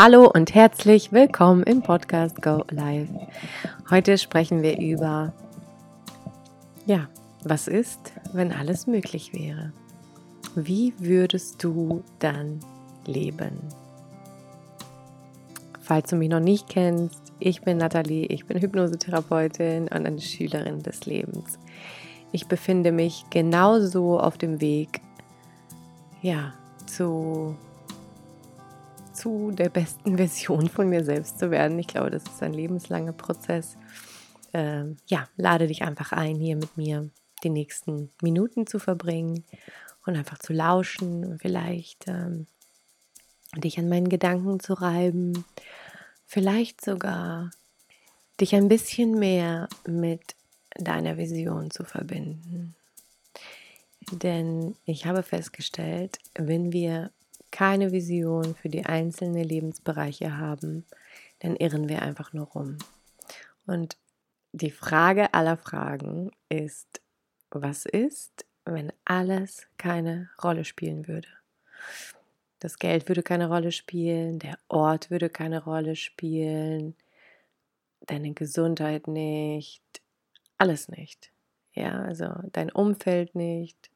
Hallo und herzlich willkommen im Podcast Go Live. Heute sprechen wir über, ja, was ist, wenn alles möglich wäre? Wie würdest du dann leben? Falls du mich noch nicht kennst, ich bin Nathalie, ich bin Hypnosetherapeutin und eine Schülerin des Lebens. Ich befinde mich genauso auf dem Weg, ja, zu zu der besten Version von mir selbst zu werden. Ich glaube, das ist ein lebenslanger Prozess. Ähm, ja, lade dich einfach ein, hier mit mir die nächsten Minuten zu verbringen und einfach zu lauschen und vielleicht ähm, dich an meinen Gedanken zu reiben, vielleicht sogar dich ein bisschen mehr mit deiner Vision zu verbinden. Denn ich habe festgestellt, wenn wir keine Vision für die einzelnen Lebensbereiche haben, dann irren wir einfach nur rum. Und die Frage aller Fragen ist, was ist, wenn alles keine Rolle spielen würde? Das Geld würde keine Rolle spielen, der Ort würde keine Rolle spielen, deine Gesundheit nicht, alles nicht. Ja, also dein Umfeld nicht.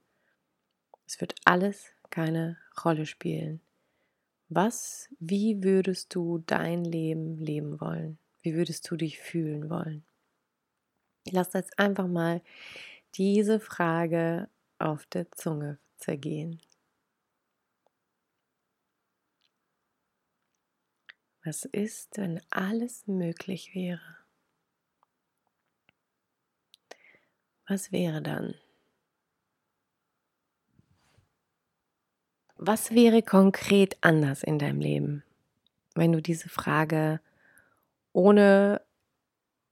Es wird alles keine Rolle spielen. Was, wie würdest du dein Leben leben wollen? Wie würdest du dich fühlen wollen? Lass jetzt einfach mal diese Frage auf der Zunge zergehen. Was ist, wenn alles möglich wäre? Was wäre dann? Was wäre konkret anders in deinem Leben, wenn du diese Frage ohne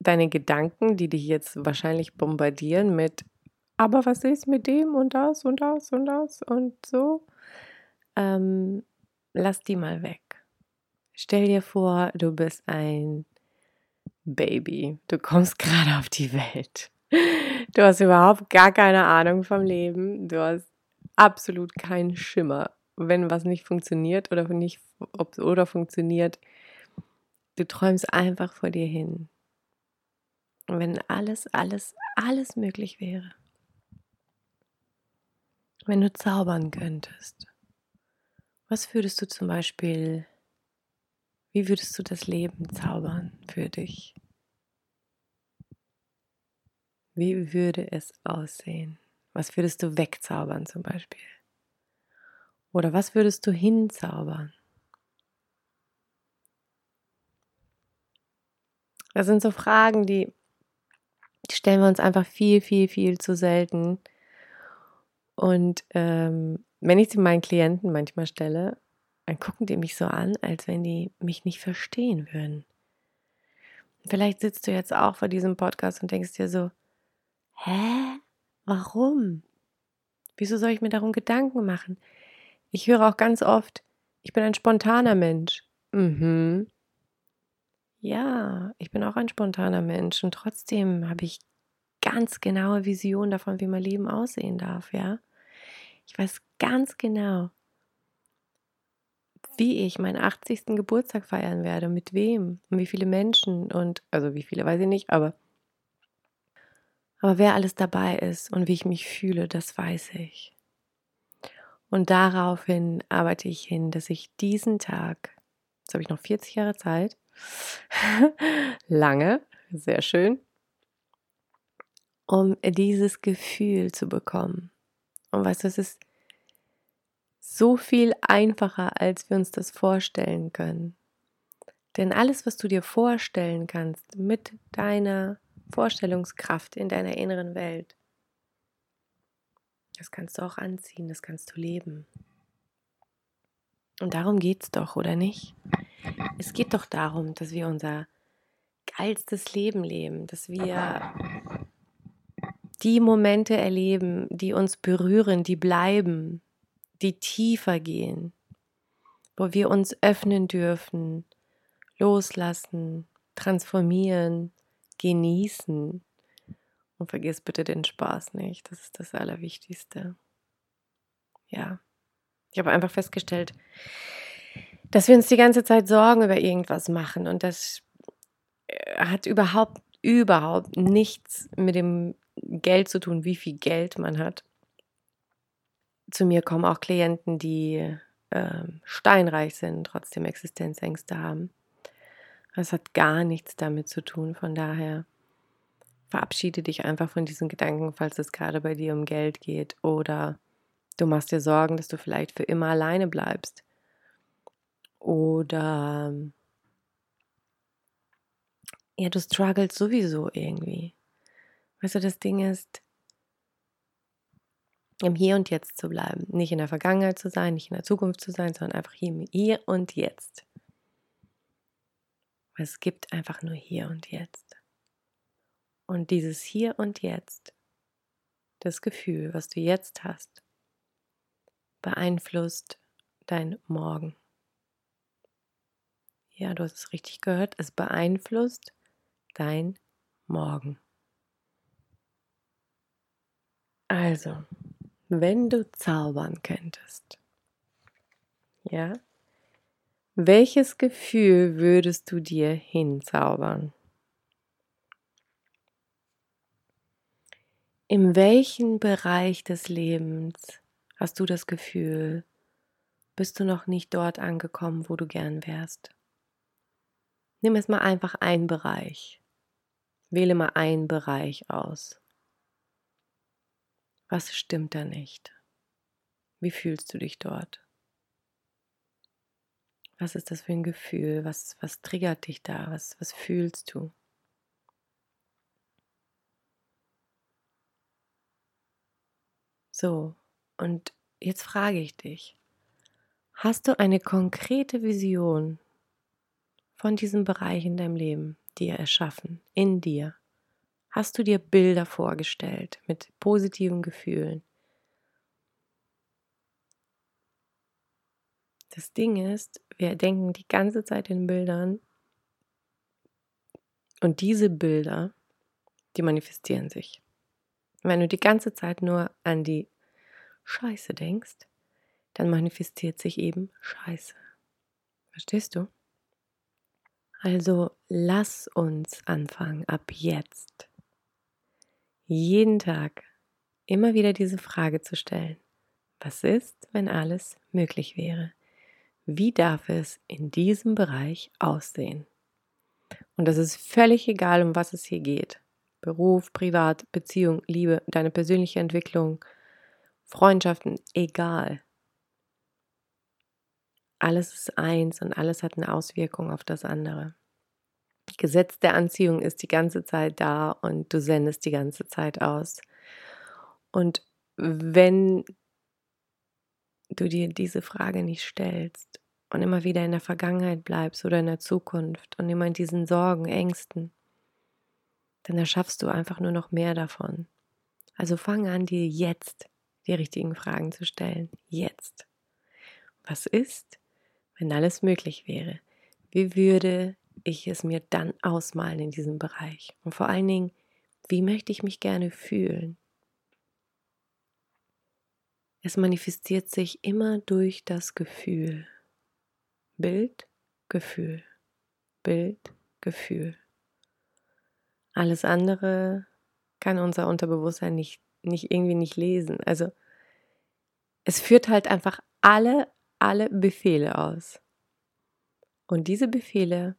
deine Gedanken, die dich jetzt wahrscheinlich bombardieren mit, aber was ist mit dem und das und das und das und so, ähm, lass die mal weg. Stell dir vor, du bist ein Baby. Du kommst gerade auf die Welt. Du hast überhaupt gar keine Ahnung vom Leben. Du hast absolut keinen Schimmer wenn was nicht funktioniert oder nicht ob, oder funktioniert, du träumst einfach vor dir hin. Wenn alles, alles, alles möglich wäre. Wenn du zaubern könntest, was würdest du zum Beispiel, wie würdest du das Leben zaubern für dich? Wie würde es aussehen? Was würdest du wegzaubern zum Beispiel? Oder was würdest du hinzaubern? Das sind so Fragen, die, stellen wir uns einfach viel, viel, viel zu selten. Und ähm, wenn ich sie meinen Klienten manchmal stelle, dann gucken die mich so an, als wenn die mich nicht verstehen würden. Vielleicht sitzt du jetzt auch vor diesem Podcast und denkst dir so, hä? Warum? Wieso soll ich mir darum Gedanken machen? Ich höre auch ganz oft, ich bin ein spontaner Mensch. Mhm. Ja, ich bin auch ein spontaner Mensch und trotzdem habe ich ganz genaue Visionen davon, wie mein Leben aussehen darf, ja. Ich weiß ganz genau, wie ich meinen 80. Geburtstag feiern werde, mit wem und wie viele Menschen und, also wie viele weiß ich nicht, aber, aber wer alles dabei ist und wie ich mich fühle, das weiß ich. Und daraufhin arbeite ich hin, dass ich diesen Tag, jetzt habe ich noch 40 Jahre Zeit, lange, sehr schön, um dieses Gefühl zu bekommen. Und weißt du, es ist so viel einfacher, als wir uns das vorstellen können. Denn alles, was du dir vorstellen kannst mit deiner Vorstellungskraft in deiner inneren Welt, das kannst du auch anziehen, das kannst du leben. Und darum geht es doch, oder nicht? Es geht doch darum, dass wir unser geilstes Leben leben, dass wir die Momente erleben, die uns berühren, die bleiben, die tiefer gehen, wo wir uns öffnen dürfen, loslassen, transformieren, genießen, und vergiss bitte den Spaß nicht. Das ist das Allerwichtigste. Ja. Ich habe einfach festgestellt, dass wir uns die ganze Zeit Sorgen über irgendwas machen und das äh, hat überhaupt, überhaupt nichts mit dem Geld zu tun, wie viel Geld man hat. Zu mir kommen auch Klienten, die äh, steinreich sind, trotzdem Existenzängste haben. Das hat gar nichts damit zu tun. Von daher verabschiede dich einfach von diesen Gedanken, falls es gerade bei dir um Geld geht oder du machst dir Sorgen, dass du vielleicht für immer alleine bleibst. Oder ja, du struggles sowieso irgendwie. Weißt du, das Ding ist, im Hier und Jetzt zu bleiben. Nicht in der Vergangenheit zu sein, nicht in der Zukunft zu sein, sondern einfach hier, hier und jetzt. Es gibt einfach nur hier und jetzt. Und dieses Hier und Jetzt, das Gefühl, was du jetzt hast, beeinflusst dein Morgen. Ja, du hast es richtig gehört, es beeinflusst dein Morgen. Also, wenn du zaubern könntest, ja, welches Gefühl würdest du dir hinzaubern? In welchem Bereich des Lebens hast du das Gefühl, bist du noch nicht dort angekommen, wo du gern wärst? Nimm es mal einfach einen Bereich. Wähle mal einen Bereich aus. Was stimmt da nicht? Wie fühlst du dich dort? Was ist das für ein Gefühl? Was, was triggert dich da? Was, was fühlst du? So, und jetzt frage ich dich, hast du eine konkrete Vision von diesem Bereich in deinem Leben dir erschaffen, in dir? Hast du dir Bilder vorgestellt mit positiven Gefühlen? Das Ding ist, wir denken die ganze Zeit in Bildern und diese Bilder, die manifestieren sich. Wenn du die ganze Zeit nur an die Scheiße denkst, dann manifestiert sich eben Scheiße. Verstehst du? Also lass uns anfangen ab jetzt jeden Tag immer wieder diese Frage zu stellen. Was ist, wenn alles möglich wäre? Wie darf es in diesem Bereich aussehen? Und das ist völlig egal, um was es hier geht. Beruf, Privat, Beziehung, Liebe, deine persönliche Entwicklung, Freundschaften, egal. Alles ist eins und alles hat eine Auswirkung auf das andere. Gesetz der Anziehung ist die ganze Zeit da und du sendest die ganze Zeit aus. Und wenn du dir diese Frage nicht stellst und immer wieder in der Vergangenheit bleibst oder in der Zukunft und immer in diesen Sorgen, Ängsten, dann erschaffst du einfach nur noch mehr davon. Also fang an, dir jetzt die richtigen Fragen zu stellen. Jetzt. Was ist, wenn alles möglich wäre? Wie würde ich es mir dann ausmalen in diesem Bereich? Und vor allen Dingen, wie möchte ich mich gerne fühlen? Es manifestiert sich immer durch das Gefühl. Bild, Gefühl. Bild, Gefühl. Alles andere kann unser Unterbewusstsein nicht, nicht irgendwie nicht lesen. Also es führt halt einfach alle, alle Befehle aus. Und diese Befehle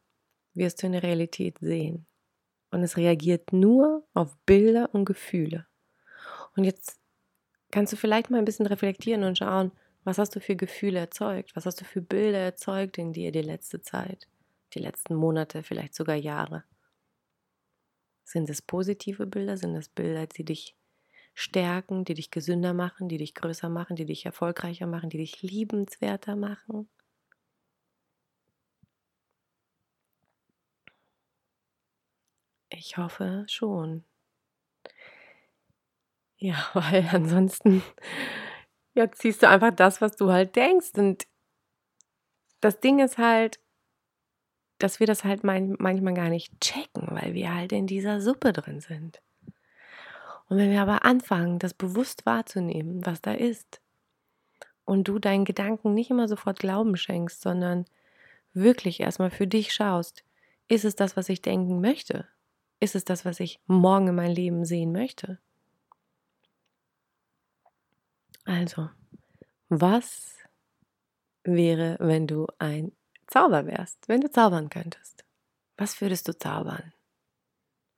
wirst du in der Realität sehen. Und es reagiert nur auf Bilder und Gefühle. Und jetzt kannst du vielleicht mal ein bisschen reflektieren und schauen, was hast du für Gefühle erzeugt? Was hast du für Bilder erzeugt in dir die letzte Zeit, die letzten Monate, vielleicht sogar Jahre? Sind es positive Bilder? Sind es Bilder, die dich stärken, die dich gesünder machen, die dich größer machen, die dich erfolgreicher machen, die dich liebenswerter machen? Ich hoffe schon. Ja, weil ansonsten ja, ziehst du einfach das, was du halt denkst. Und das Ding ist halt, dass wir das halt manchmal gar nicht checken, weil wir halt in dieser Suppe drin sind. Und wenn wir aber anfangen, das bewusst wahrzunehmen, was da ist, und du deinen Gedanken nicht immer sofort Glauben schenkst, sondern wirklich erstmal für dich schaust, ist es das, was ich denken möchte? Ist es das, was ich morgen in mein Leben sehen möchte? Also, was wäre, wenn du ein Zauber wärst, wenn du zaubern könntest? Was würdest du zaubern?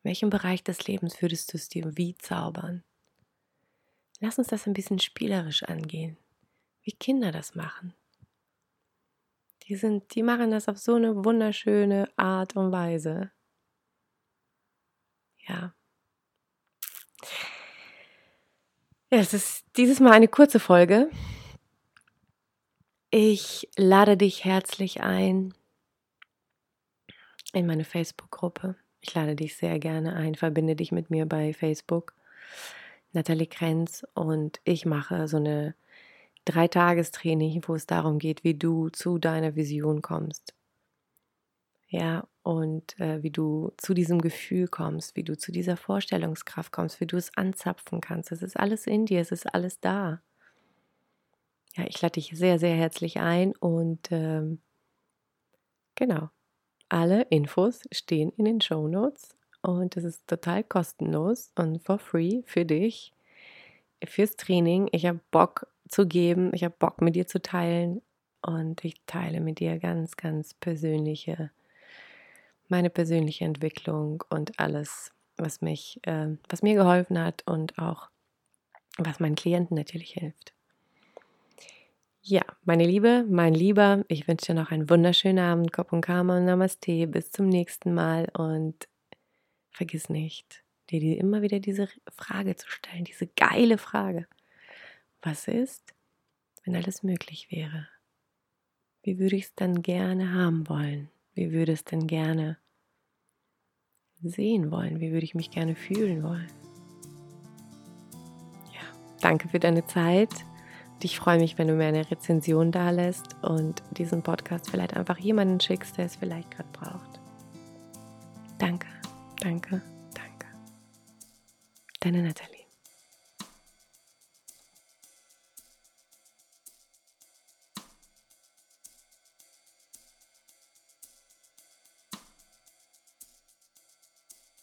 In welchem Bereich des Lebens würdest du es dir wie zaubern? Lass uns das ein bisschen spielerisch angehen, wie Kinder das machen. Die, sind, die machen das auf so eine wunderschöne Art und Weise. Ja. Ja, es ist dieses Mal eine kurze Folge. Ich lade dich herzlich ein in meine Facebook-Gruppe. Ich lade dich sehr gerne ein, verbinde dich mit mir bei Facebook. Nathalie Krenz und ich mache so eine Dreitagestraining, wo es darum geht, wie du zu deiner Vision kommst. Ja, und äh, wie du zu diesem Gefühl kommst, wie du zu dieser Vorstellungskraft kommst, wie du es anzapfen kannst. Es ist alles in dir, es ist alles da. Ja, ich lade dich sehr, sehr herzlich ein und ähm, genau, alle Infos stehen in den Show Notes und es ist total kostenlos und for free für dich fürs Training. Ich habe Bock zu geben, ich habe Bock mit dir zu teilen und ich teile mit dir ganz, ganz persönliche, meine persönliche Entwicklung und alles, was mich, äh, was mir geholfen hat und auch was meinen Klienten natürlich hilft. Ja, meine Liebe, mein Lieber, ich wünsche dir noch einen wunderschönen Abend, Kop und Karma und Namaste. Bis zum nächsten Mal und vergiss nicht, dir immer wieder diese Frage zu stellen, diese geile Frage. Was ist, wenn alles möglich wäre? Wie würde ich es dann gerne haben wollen? Wie würde es denn gerne sehen wollen? Wie würde ich mich gerne fühlen wollen? Ja, danke für deine Zeit ich freue mich, wenn du mir eine Rezension da lässt und diesen Podcast vielleicht einfach jemanden schickst, der es vielleicht gerade braucht. Danke, danke, danke. Deine Nathalie.